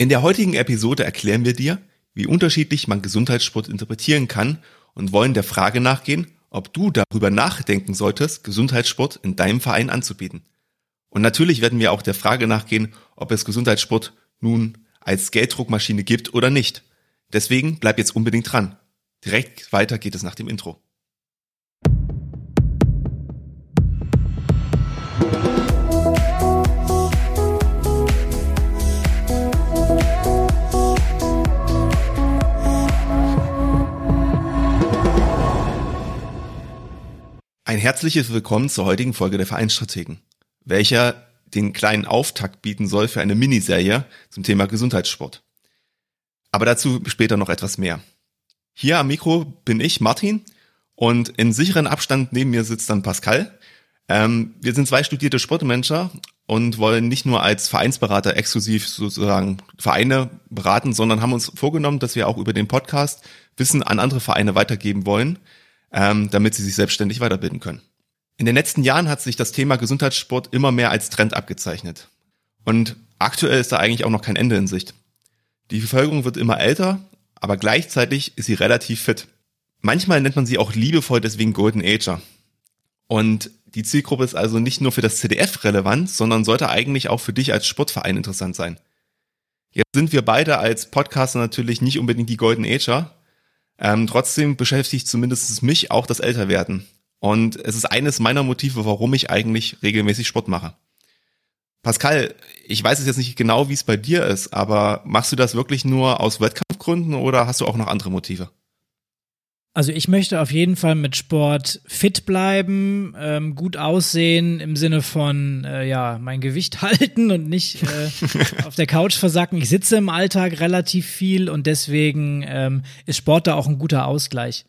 In der heutigen Episode erklären wir dir, wie unterschiedlich man Gesundheitssport interpretieren kann und wollen der Frage nachgehen, ob du darüber nachdenken solltest, Gesundheitssport in deinem Verein anzubieten. Und natürlich werden wir auch der Frage nachgehen, ob es Gesundheitssport nun als Gelddruckmaschine gibt oder nicht. Deswegen bleib jetzt unbedingt dran. Direkt weiter geht es nach dem Intro. Ein herzliches Willkommen zur heutigen Folge der Vereinsstrategen, welcher den kleinen Auftakt bieten soll für eine Miniserie zum Thema Gesundheitssport. Aber dazu später noch etwas mehr. Hier am Mikro bin ich, Martin, und in sicheren Abstand neben mir sitzt dann Pascal. Ähm, wir sind zwei studierte Sportmanager und wollen nicht nur als Vereinsberater exklusiv sozusagen Vereine beraten, sondern haben uns vorgenommen, dass wir auch über den Podcast Wissen an andere Vereine weitergeben wollen, ähm, damit sie sich selbstständig weiterbilden können. In den letzten Jahren hat sich das Thema Gesundheitssport immer mehr als Trend abgezeichnet. Und aktuell ist da eigentlich auch noch kein Ende in Sicht. Die Bevölkerung wird immer älter, aber gleichzeitig ist sie relativ fit. Manchmal nennt man sie auch liebevoll deswegen Golden Ager. Und die Zielgruppe ist also nicht nur für das CDF relevant, sondern sollte eigentlich auch für dich als Sportverein interessant sein. Jetzt sind wir beide als Podcaster natürlich nicht unbedingt die Golden Ager, ähm, trotzdem beschäftigt zumindest mich auch das Älterwerden. Und es ist eines meiner Motive, warum ich eigentlich regelmäßig Sport mache. Pascal, ich weiß es jetzt nicht genau, wie es bei dir ist, aber machst du das wirklich nur aus Wettkampfgründen oder hast du auch noch andere Motive? Also ich möchte auf jeden Fall mit Sport fit bleiben, ähm, gut aussehen im Sinne von äh, ja mein Gewicht halten und nicht äh, auf der Couch versacken. Ich sitze im Alltag relativ viel und deswegen ähm, ist Sport da auch ein guter Ausgleich.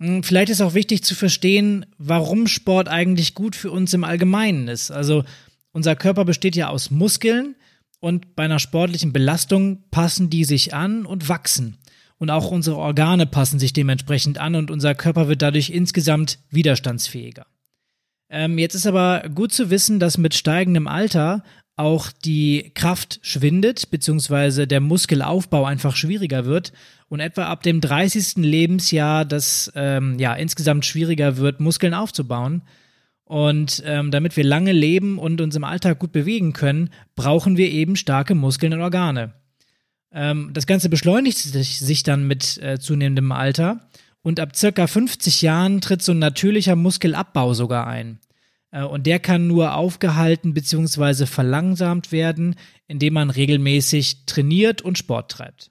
Hm, vielleicht ist auch wichtig zu verstehen, warum Sport eigentlich gut für uns im Allgemeinen ist. Also unser Körper besteht ja aus Muskeln und bei einer sportlichen Belastung passen die sich an und wachsen und auch unsere Organe passen sich dementsprechend an und unser Körper wird dadurch insgesamt widerstandsfähiger. Ähm, jetzt ist aber gut zu wissen, dass mit steigendem Alter auch die Kraft schwindet, beziehungsweise der Muskelaufbau einfach schwieriger wird und etwa ab dem 30. Lebensjahr das ähm, ja insgesamt schwieriger wird, Muskeln aufzubauen. Und ähm, damit wir lange leben und uns im Alltag gut bewegen können, brauchen wir eben starke Muskeln und Organe. Ähm, das Ganze beschleunigt sich, dann mit äh, zunehmendem Alter und ab circa 50 Jahren tritt so ein natürlicher Muskelabbau sogar ein. Äh, und der kann nur aufgehalten bzw. verlangsamt werden, indem man regelmäßig trainiert und Sport treibt.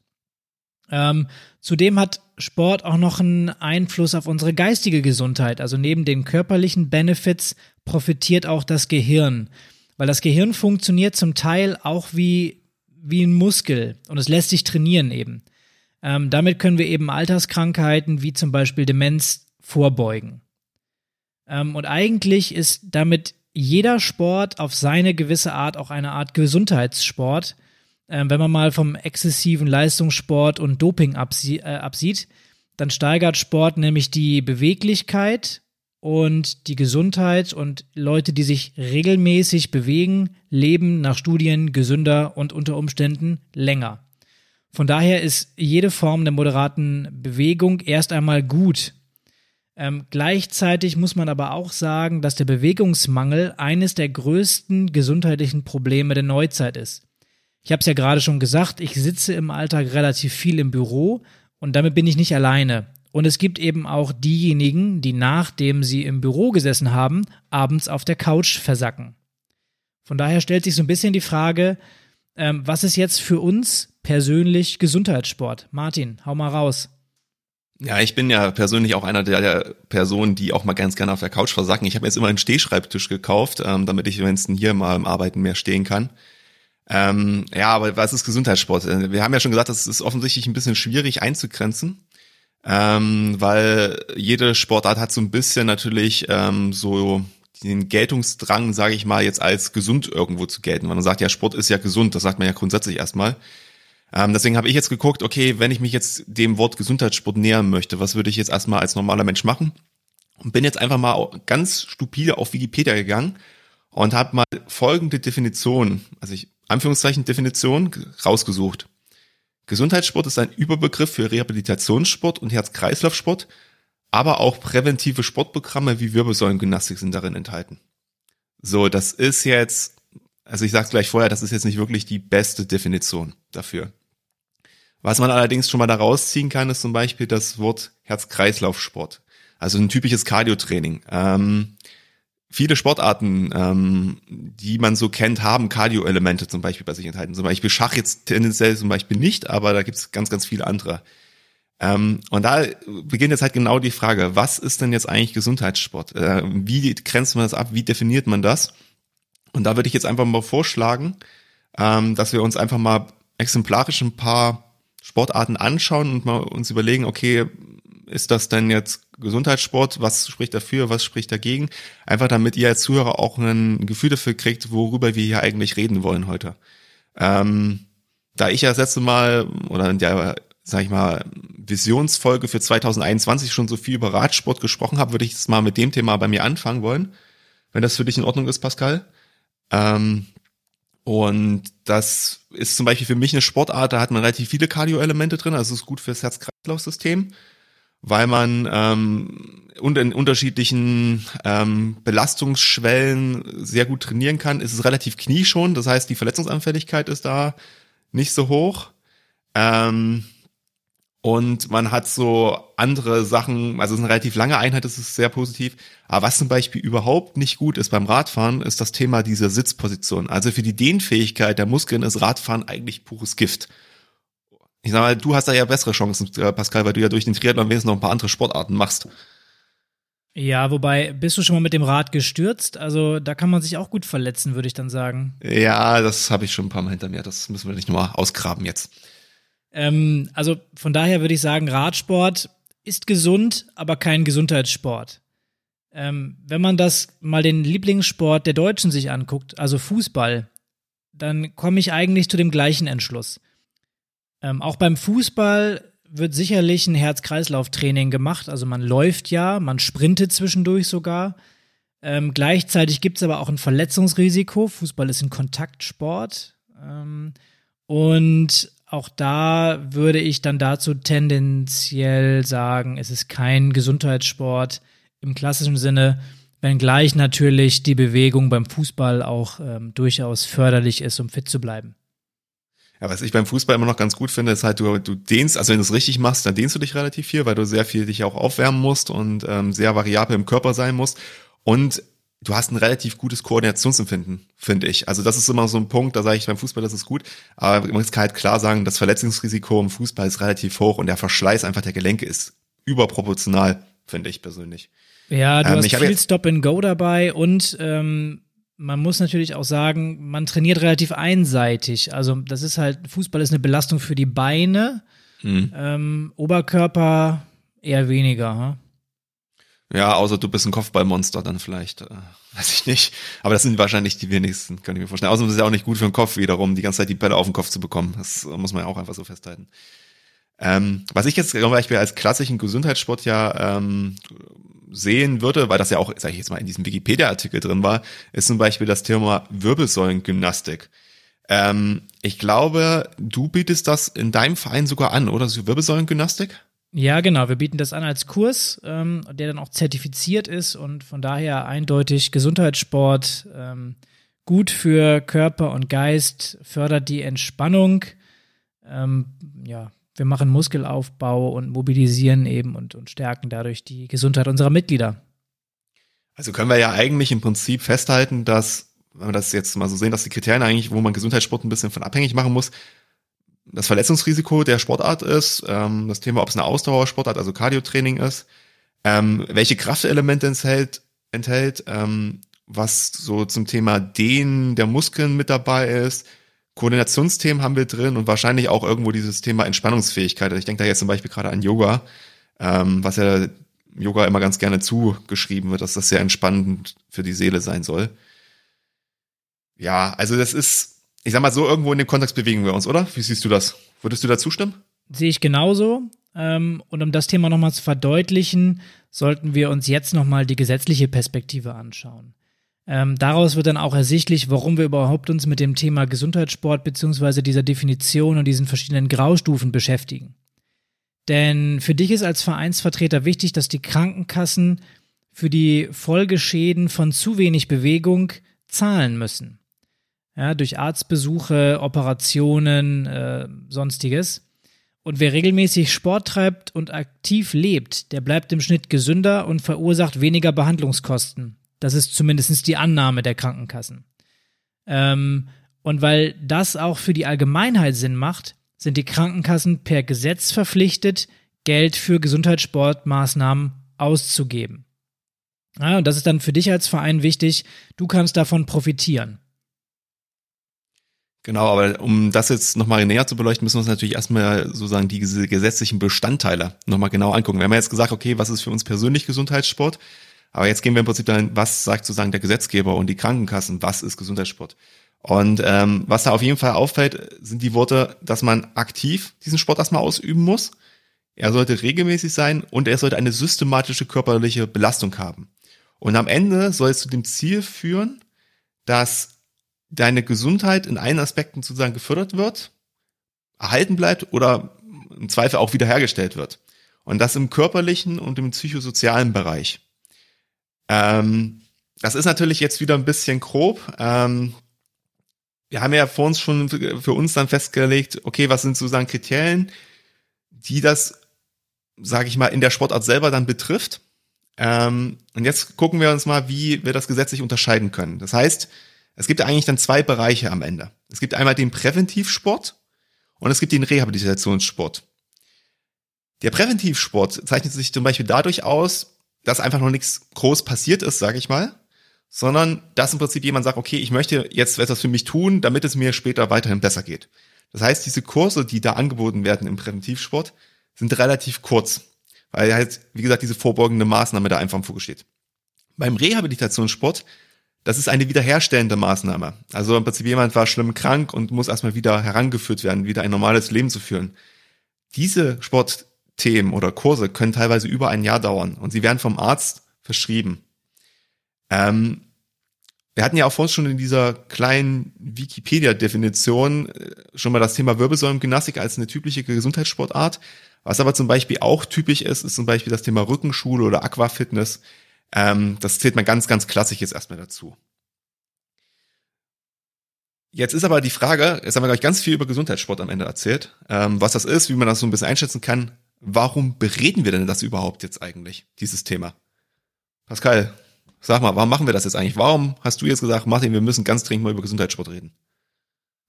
Ähm, zudem hat Sport auch noch einen Einfluss auf unsere geistige Gesundheit. Also neben den körperlichen Benefits profitiert auch das Gehirn. Weil das Gehirn funktioniert zum Teil auch wie wie ein Muskel und es lässt sich trainieren eben. Ähm, damit können wir eben Alterskrankheiten wie zum Beispiel Demenz vorbeugen. Ähm, und eigentlich ist damit jeder Sport auf seine gewisse Art auch eine Art Gesundheitssport. Ähm, wenn man mal vom exzessiven Leistungssport und Doping absie äh, absieht, dann steigert Sport nämlich die Beweglichkeit und die Gesundheit und Leute, die sich regelmäßig bewegen, leben nach Studien gesünder und unter Umständen länger. Von daher ist jede Form der moderaten Bewegung erst einmal gut. Ähm, gleichzeitig muss man aber auch sagen, dass der Bewegungsmangel eines der größten gesundheitlichen Probleme der Neuzeit ist. Ich habe es ja gerade schon gesagt, ich sitze im Alltag relativ viel im Büro und damit bin ich nicht alleine. Und es gibt eben auch diejenigen, die nachdem sie im Büro gesessen haben, abends auf der Couch versacken. Von daher stellt sich so ein bisschen die Frage, ähm, was ist jetzt für uns persönlich Gesundheitssport? Martin, hau mal raus. Ja, ich bin ja persönlich auch einer der, der Personen, die auch mal ganz gerne auf der Couch versacken. Ich habe jetzt immer einen Stehschreibtisch gekauft, ähm, damit ich wenigstens hier mal im Arbeiten mehr stehen kann. Ähm, ja, aber was ist Gesundheitssport? Wir haben ja schon gesagt, das ist offensichtlich ein bisschen schwierig einzugrenzen ähm, weil jede Sportart hat so ein bisschen natürlich ähm, so den Geltungsdrang, sage ich mal, jetzt als gesund irgendwo zu gelten. Weil man sagt ja, Sport ist ja gesund, das sagt man ja grundsätzlich erstmal. Ähm, deswegen habe ich jetzt geguckt, okay, wenn ich mich jetzt dem Wort Gesundheitssport nähern möchte, was würde ich jetzt erstmal als normaler Mensch machen? Und bin jetzt einfach mal ganz stupide auf Wikipedia gegangen und habe mal folgende Definition, also ich Anführungszeichen Definition rausgesucht. Gesundheitssport ist ein Überbegriff für Rehabilitationssport und Herz-Kreislauf-Sport, aber auch präventive Sportprogramme wie Wirbelsäulengymnastik sind darin enthalten. So, das ist jetzt, also ich sag's gleich vorher, das ist jetzt nicht wirklich die beste Definition dafür. Was man allerdings schon mal da rausziehen kann, ist zum Beispiel das Wort Herz-Kreislauf-Sport. Also ein typisches Cardio-Training. Ähm, viele Sportarten, ähm, die man so kennt, haben Cardio-Elemente zum Beispiel bei sich enthalten. Zum Beispiel Schach jetzt tendenziell zum Beispiel nicht, aber da gibt's ganz, ganz viele andere. Ähm, und da beginnt jetzt halt genau die Frage, was ist denn jetzt eigentlich Gesundheitssport? Äh, wie grenzt man das ab? Wie definiert man das? Und da würde ich jetzt einfach mal vorschlagen, ähm, dass wir uns einfach mal exemplarisch ein paar Sportarten anschauen und mal uns überlegen, okay, ist das denn jetzt Gesundheitssport? Was spricht dafür? Was spricht dagegen? Einfach damit ihr als Zuhörer auch ein Gefühl dafür kriegt, worüber wir hier eigentlich reden wollen heute. Ähm, da ich ja das letzte Mal oder in der, sag ich mal, Visionsfolge für 2021 schon so viel über Radsport gesprochen habe, würde ich jetzt mal mit dem Thema bei mir anfangen wollen, wenn das für dich in Ordnung ist, Pascal. Ähm, und das ist zum Beispiel für mich eine Sportart, da hat man relativ viele Cardio-Elemente drin, also ist gut fürs Herz-Kreislauf-System weil man ähm, und in unterschiedlichen ähm, Belastungsschwellen sehr gut trainieren kann. Es ist relativ knieschon, das heißt, die Verletzungsanfälligkeit ist da nicht so hoch. Ähm, und man hat so andere Sachen, also es ist eine relativ lange Einheit, das ist sehr positiv. Aber was zum Beispiel überhaupt nicht gut ist beim Radfahren, ist das Thema dieser Sitzposition. Also für die Dehnfähigkeit der Muskeln ist Radfahren eigentlich pures Gift. Ich sag mal, du hast da ja bessere Chancen, äh, Pascal, weil du ja durch den Triathlon wenigstens noch ein paar andere Sportarten machst. Ja, wobei, bist du schon mal mit dem Rad gestürzt? Also da kann man sich auch gut verletzen, würde ich dann sagen. Ja, das habe ich schon ein paar Mal hinter mir. Das müssen wir nicht nochmal ausgraben jetzt. Ähm, also von daher würde ich sagen, Radsport ist gesund, aber kein Gesundheitssport. Ähm, wenn man das mal den Lieblingssport der Deutschen sich anguckt, also Fußball, dann komme ich eigentlich zu dem gleichen Entschluss. Ähm, auch beim Fußball wird sicherlich ein Herz-Kreislauf-Training gemacht. Also man läuft ja, man sprintet zwischendurch sogar. Ähm, gleichzeitig gibt es aber auch ein Verletzungsrisiko. Fußball ist ein Kontaktsport. Ähm, und auch da würde ich dann dazu tendenziell sagen, es ist kein Gesundheitssport im klassischen Sinne, wenngleich natürlich die Bewegung beim Fußball auch ähm, durchaus förderlich ist, um fit zu bleiben. Ja, was ich beim Fußball immer noch ganz gut finde, ist halt, du, du dehnst, also wenn du es richtig machst, dann dehnst du dich relativ viel, weil du sehr viel dich auch aufwärmen musst und ähm, sehr variabel im Körper sein musst. Und du hast ein relativ gutes Koordinationsempfinden, finde ich. Also das ist immer so ein Punkt, da sage ich beim Fußball, das ist gut. Aber man kann halt klar sagen, das Verletzungsrisiko im Fußball ist relativ hoch und der Verschleiß einfach der Gelenke ist überproportional, finde ich persönlich. Ja, du ähm, hast viel Stop and Go dabei und ähm, man muss natürlich auch sagen, man trainiert relativ einseitig. Also das ist halt, Fußball ist eine Belastung für die Beine, mhm. ähm, Oberkörper eher weniger. Hm? Ja, außer du bist ein Kopfballmonster dann vielleicht, äh, weiß ich nicht. Aber das sind wahrscheinlich die wenigsten, kann ich mir vorstellen. Außerdem ist es ja auch nicht gut für den Kopf wiederum, die ganze Zeit die Bälle auf den Kopf zu bekommen. Das muss man ja auch einfach so festhalten. Ähm, was ich jetzt zum Beispiel als klassischen Gesundheitssport ja ähm, sehen würde, weil das ja auch, sage ich jetzt mal, in diesem Wikipedia-Artikel drin war, ist zum Beispiel das Thema Wirbelsäulengymnastik. Ähm, ich glaube, du bietest das in deinem Verein sogar an, oder? So Wirbelsäulengymnastik? Ja, genau. Wir bieten das an als Kurs, ähm, der dann auch zertifiziert ist und von daher eindeutig Gesundheitssport ähm, gut für Körper und Geist, fördert die Entspannung. Ähm, ja, wir machen Muskelaufbau und mobilisieren eben und, und stärken dadurch die Gesundheit unserer Mitglieder. Also können wir ja eigentlich im Prinzip festhalten, dass, wenn wir das jetzt mal so sehen, dass die Kriterien eigentlich, wo man Gesundheitssport ein bisschen von abhängig machen muss, das Verletzungsrisiko der Sportart ist, ähm, das Thema, ob es eine Ausdauersportart, also Cardiotraining ist, ähm, welche Kraftelemente enthält, enthält ähm, was so zum Thema Dehnen der Muskeln mit dabei ist, Koordinationsthemen haben wir drin und wahrscheinlich auch irgendwo dieses Thema Entspannungsfähigkeit. Also ich denke da jetzt zum Beispiel gerade an Yoga, ähm, was ja Yoga immer ganz gerne zugeschrieben wird, dass das sehr entspannend für die Seele sein soll. Ja, also das ist, ich sag mal so, irgendwo in dem Kontext bewegen wir uns, oder? Wie siehst du das? Würdest du da zustimmen? Sehe ich genauso. Ähm, und um das Thema nochmal zu verdeutlichen, sollten wir uns jetzt nochmal die gesetzliche Perspektive anschauen. Ähm, daraus wird dann auch ersichtlich, warum wir überhaupt uns mit dem Thema Gesundheitssport beziehungsweise dieser Definition und diesen verschiedenen Graustufen beschäftigen. Denn für dich ist als Vereinsvertreter wichtig, dass die Krankenkassen für die Folgeschäden von zu wenig Bewegung zahlen müssen. Ja, durch Arztbesuche, Operationen, äh, sonstiges. Und wer regelmäßig Sport treibt und aktiv lebt, der bleibt im Schnitt gesünder und verursacht weniger Behandlungskosten. Das ist zumindest die Annahme der Krankenkassen. Ähm, und weil das auch für die Allgemeinheit Sinn macht, sind die Krankenkassen per Gesetz verpflichtet, Geld für Gesundheitssportmaßnahmen auszugeben. Ja, und das ist dann für dich als Verein wichtig. Du kannst davon profitieren. Genau, aber um das jetzt nochmal näher zu beleuchten, müssen wir uns natürlich erstmal sozusagen diese gesetzlichen Bestandteile nochmal genau angucken. Wir haben ja jetzt gesagt, okay, was ist für uns persönlich Gesundheitssport? Aber jetzt gehen wir im Prinzip dann, was sagt sozusagen der Gesetzgeber und die Krankenkassen, was ist Gesundheitssport? Und ähm, was da auf jeden Fall auffällt, sind die Worte, dass man aktiv diesen Sport erstmal ausüben muss. Er sollte regelmäßig sein und er sollte eine systematische körperliche Belastung haben. Und am Ende soll es zu dem Ziel führen, dass deine Gesundheit in allen Aspekten sozusagen gefördert wird, erhalten bleibt oder im Zweifel auch wiederhergestellt wird. Und das im körperlichen und im psychosozialen Bereich. Ähm, das ist natürlich jetzt wieder ein bisschen grob. Ähm, wir haben ja vor uns schon für uns dann festgelegt, okay, was sind sozusagen Kriterien, die das, sage ich mal, in der Sportart selber dann betrifft. Ähm, und jetzt gucken wir uns mal, wie wir das gesetzlich unterscheiden können. Das heißt, es gibt eigentlich dann zwei Bereiche am Ende. Es gibt einmal den Präventivsport und es gibt den Rehabilitationssport. Der Präventivsport zeichnet sich zum Beispiel dadurch aus, dass einfach noch nichts groß passiert ist, sage ich mal, sondern dass im Prinzip jemand sagt, okay, ich möchte jetzt etwas für mich tun, damit es mir später weiterhin besser geht. Das heißt, diese Kurse, die da angeboten werden im Präventivsport, sind relativ kurz, weil halt, wie gesagt, diese vorbeugende Maßnahme da einfach im Fokus steht. Beim Rehabilitationssport, das ist eine wiederherstellende Maßnahme. Also im Prinzip jemand war schlimm krank und muss erstmal wieder herangeführt werden, wieder ein normales Leben zu führen. Diese Sport Themen oder Kurse können teilweise über ein Jahr dauern und sie werden vom Arzt verschrieben. Ähm, wir hatten ja auch vorhin schon in dieser kleinen Wikipedia-Definition äh, schon mal das Thema Wirbelsäulengymnastik als eine typische Gesundheitssportart. Was aber zum Beispiel auch typisch ist, ist zum Beispiel das Thema Rückenschule oder Aquafitness. Ähm, das zählt man ganz, ganz klassisch jetzt erstmal dazu. Jetzt ist aber die Frage, jetzt haben wir gleich ganz viel über Gesundheitssport am Ende erzählt, ähm, was das ist, wie man das so ein bisschen einschätzen kann warum bereden wir denn das überhaupt jetzt eigentlich, dieses Thema? Pascal, sag mal, warum machen wir das jetzt eigentlich? Warum hast du jetzt gesagt, Martin, wir müssen ganz dringend mal über Gesundheitssport reden?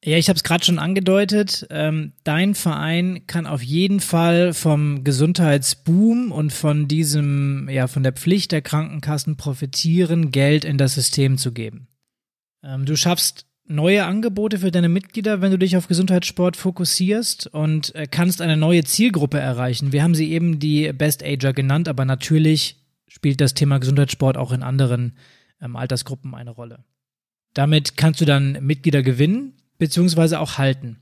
Ja, ich habe es gerade schon angedeutet. Ähm, dein Verein kann auf jeden Fall vom Gesundheitsboom und von diesem, ja, von der Pflicht der Krankenkassen profitieren, Geld in das System zu geben. Ähm, du schaffst neue Angebote für deine Mitglieder, wenn du dich auf Gesundheitssport fokussierst und äh, kannst eine neue Zielgruppe erreichen. Wir haben sie eben die Best Ager genannt, aber natürlich spielt das Thema Gesundheitssport auch in anderen ähm, Altersgruppen eine Rolle. Damit kannst du dann Mitglieder gewinnen beziehungsweise auch halten.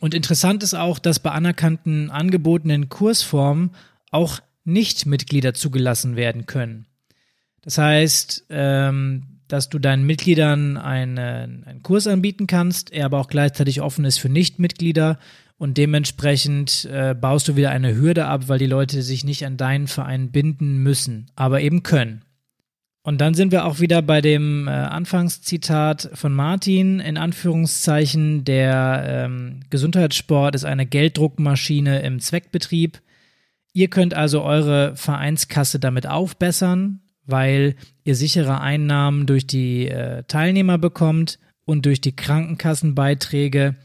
Und interessant ist auch, dass bei anerkannten angebotenen Kursformen auch Nicht-Mitglieder zugelassen werden können. Das heißt, ähm, dass du deinen Mitgliedern einen, einen Kurs anbieten kannst, er aber auch gleichzeitig offen ist für Nichtmitglieder und dementsprechend äh, baust du wieder eine Hürde ab, weil die Leute sich nicht an deinen Verein binden müssen, aber eben können. Und dann sind wir auch wieder bei dem äh, Anfangszitat von Martin, in Anführungszeichen, der ähm, Gesundheitssport ist eine Gelddruckmaschine im Zweckbetrieb. Ihr könnt also eure Vereinskasse damit aufbessern, weil ihr sichere Einnahmen durch die äh, Teilnehmer bekommt und durch die Krankenkassenbeiträge.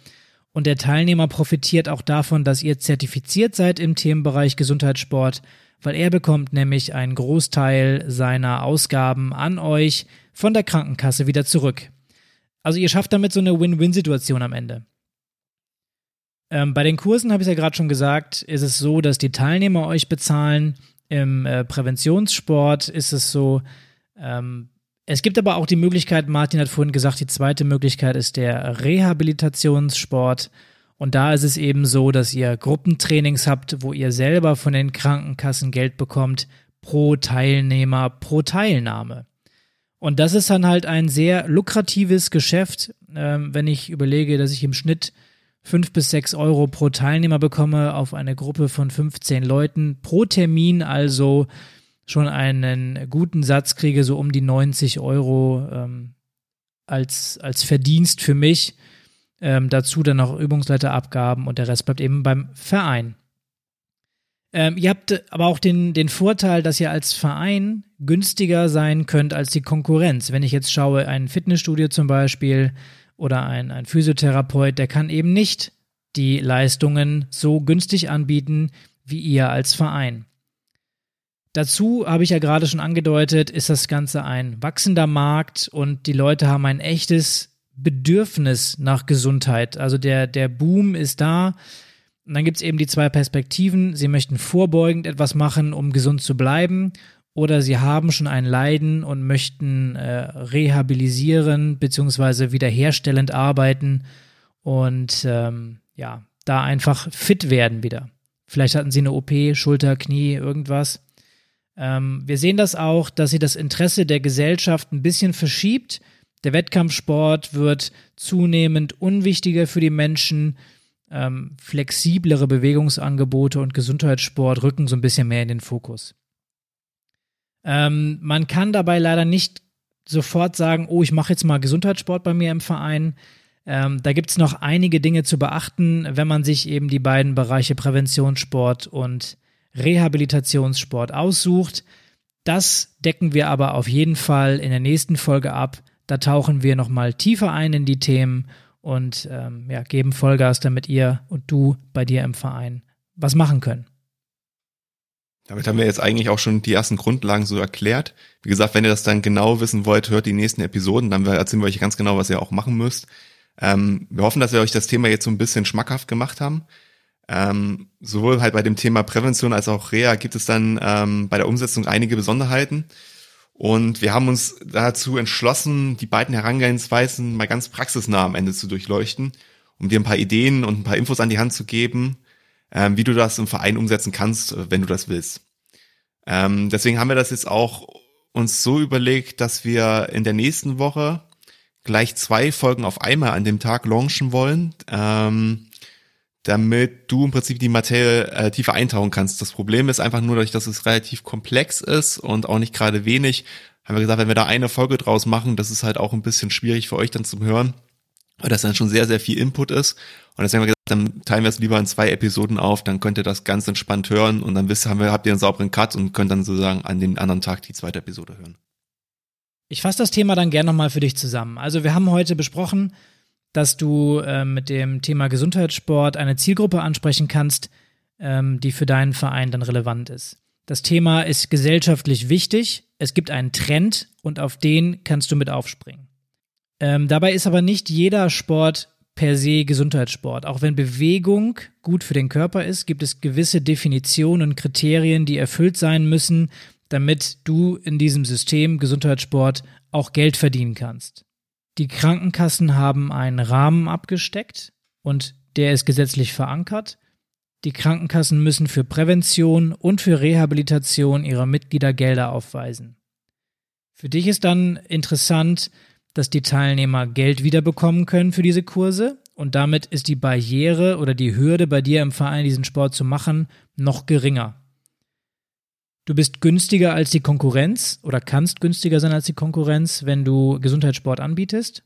Und der Teilnehmer profitiert auch davon, dass ihr zertifiziert seid im Themenbereich Gesundheitssport, weil er bekommt nämlich einen Großteil seiner Ausgaben an euch von der Krankenkasse wieder zurück. Also ihr schafft damit so eine Win-Win-Situation am Ende. Ähm, bei den Kursen habe ich ja gerade schon gesagt, ist es so, dass die Teilnehmer euch bezahlen im äh, Präventionssport ist es so, ähm, es gibt aber auch die Möglichkeit, Martin hat vorhin gesagt, die zweite Möglichkeit ist der Rehabilitationssport. Und da ist es eben so, dass ihr Gruppentrainings habt, wo ihr selber von den Krankenkassen Geld bekommt pro Teilnehmer, pro Teilnahme. Und das ist dann halt ein sehr lukratives Geschäft, ähm, wenn ich überlege, dass ich im Schnitt fünf bis sechs Euro pro Teilnehmer bekomme auf eine Gruppe von 15 Leuten pro Termin, also schon einen guten Satz kriege, so um die 90 Euro ähm, als, als Verdienst für mich. Ähm, dazu dann noch Übungsleiterabgaben und der Rest bleibt eben beim Verein. Ähm, ihr habt aber auch den, den Vorteil, dass ihr als Verein günstiger sein könnt als die Konkurrenz. Wenn ich jetzt schaue, ein Fitnessstudio zum Beispiel oder ein, ein Physiotherapeut, der kann eben nicht die Leistungen so günstig anbieten wie ihr als Verein. Dazu habe ich ja gerade schon angedeutet, ist das Ganze ein wachsender Markt und die Leute haben ein echtes Bedürfnis nach Gesundheit. Also der, der Boom ist da. Und dann gibt es eben die zwei Perspektiven. Sie möchten vorbeugend etwas machen, um gesund zu bleiben, oder sie haben schon ein Leiden und möchten äh, rehabilisieren bzw. wiederherstellend arbeiten und ähm, ja, da einfach fit werden wieder. Vielleicht hatten sie eine OP, Schulter, Knie, irgendwas. Ähm, wir sehen das auch, dass sie das Interesse der Gesellschaft ein bisschen verschiebt. Der Wettkampfsport wird zunehmend unwichtiger für die Menschen. Ähm, flexiblere Bewegungsangebote und Gesundheitssport rücken so ein bisschen mehr in den Fokus. Ähm, man kann dabei leider nicht sofort sagen, oh, ich mache jetzt mal Gesundheitssport bei mir im Verein. Ähm, da gibt es noch einige Dinge zu beachten, wenn man sich eben die beiden Bereiche Präventionssport und Rehabilitationssport aussucht. Das decken wir aber auf jeden Fall in der nächsten Folge ab. Da tauchen wir nochmal tiefer ein in die Themen und ähm, ja, geben Vollgas, damit ihr und du bei dir im Verein was machen können. Damit haben wir jetzt eigentlich auch schon die ersten Grundlagen so erklärt. Wie gesagt, wenn ihr das dann genau wissen wollt, hört die nächsten Episoden, dann erzählen wir euch ganz genau, was ihr auch machen müsst. Ähm, wir hoffen, dass wir euch das Thema jetzt so ein bisschen schmackhaft gemacht haben. Ähm, sowohl halt bei dem Thema Prävention als auch Reha gibt es dann ähm, bei der Umsetzung einige Besonderheiten. Und wir haben uns dazu entschlossen, die beiden Herangehensweisen mal ganz praxisnah am Ende zu durchleuchten, um dir ein paar Ideen und ein paar Infos an die Hand zu geben, wie du das im Verein umsetzen kannst, äh, wenn du das willst. Ähm, deswegen haben wir das jetzt auch uns so überlegt, dass wir in der nächsten Woche gleich zwei Folgen auf einmal an dem Tag launchen wollen, ähm, damit du im Prinzip die Materie äh, tiefer eintauchen kannst. Das Problem ist einfach nur, dadurch, dass es relativ komplex ist und auch nicht gerade wenig, haben wir gesagt, wenn wir da eine Folge draus machen, das ist halt auch ein bisschen schwierig für euch dann zum Hören, weil das dann schon sehr, sehr viel Input ist. Und deswegen haben wir gesagt, dann teilen wir es lieber in zwei Episoden auf, dann könnt ihr das ganz entspannt hören und dann wisst, haben wir, habt ihr einen sauberen Cut und könnt dann sozusagen an den anderen Tag die zweite Episode hören. Ich fasse das Thema dann gerne nochmal für dich zusammen. Also wir haben heute besprochen, dass du äh, mit dem Thema Gesundheitssport eine Zielgruppe ansprechen kannst, ähm, die für deinen Verein dann relevant ist. Das Thema ist gesellschaftlich wichtig. Es gibt einen Trend und auf den kannst du mit aufspringen. Ähm, dabei ist aber nicht jeder Sport per se Gesundheitssport. Auch wenn Bewegung gut für den Körper ist, gibt es gewisse Definitionen und Kriterien, die erfüllt sein müssen, damit du in diesem System Gesundheitssport auch Geld verdienen kannst. Die Krankenkassen haben einen Rahmen abgesteckt und der ist gesetzlich verankert. Die Krankenkassen müssen für Prävention und für Rehabilitation ihrer Mitglieder Gelder aufweisen. Für dich ist dann interessant, dass die Teilnehmer Geld wiederbekommen können für diese Kurse und damit ist die Barriere oder die Hürde bei dir im Verein diesen Sport zu machen noch geringer. Du bist günstiger als die Konkurrenz oder kannst günstiger sein als die Konkurrenz, wenn du Gesundheitssport anbietest.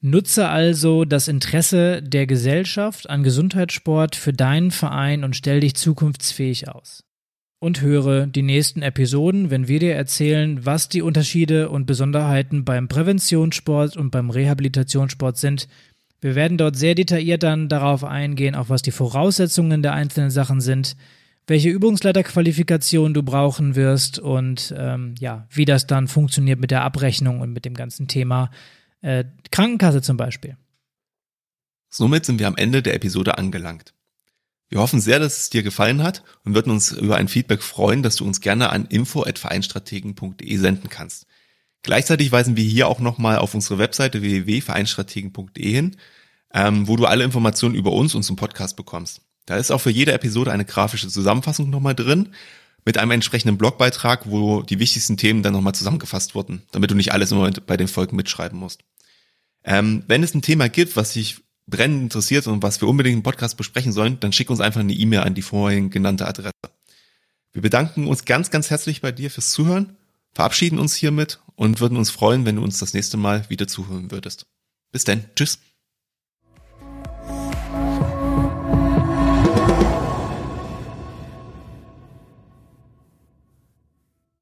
Nutze also das Interesse der Gesellschaft an Gesundheitssport für deinen Verein und stell dich zukunftsfähig aus. Und höre die nächsten Episoden, wenn wir dir erzählen, was die Unterschiede und Besonderheiten beim Präventionssport und beim Rehabilitationssport sind. Wir werden dort sehr detailliert dann darauf eingehen, auch was die Voraussetzungen der einzelnen Sachen sind welche Übungsleiterqualifikation du brauchen wirst und ähm, ja, wie das dann funktioniert mit der Abrechnung und mit dem ganzen Thema äh, Krankenkasse zum Beispiel. Somit sind wir am Ende der Episode angelangt. Wir hoffen sehr, dass es dir gefallen hat und würden uns über ein Feedback freuen, das du uns gerne an info@vereinstrategen.de senden kannst. Gleichzeitig weisen wir hier auch nochmal auf unsere Webseite www.vereinstrategen.de hin, ähm, wo du alle Informationen über uns und zum Podcast bekommst. Da ist auch für jede Episode eine grafische Zusammenfassung nochmal drin. mit einem entsprechenden Blogbeitrag, wo die wichtigsten Themen dann nochmal zusammengefasst wurden, damit du nicht alles immer bei den Folgen mitschreiben musst. Ähm, wenn es ein Thema gibt, was dich brennend interessiert und was wir unbedingt im Podcast besprechen sollen, dann schick uns einfach eine E-Mail an die vorhin genannte Adresse. Wir bedanken uns ganz, ganz herzlich bei dir fürs Zuhören, verabschieden uns hiermit und würden uns freuen, wenn du uns das nächste Mal wieder zuhören würdest. Bis dann. Tschüss.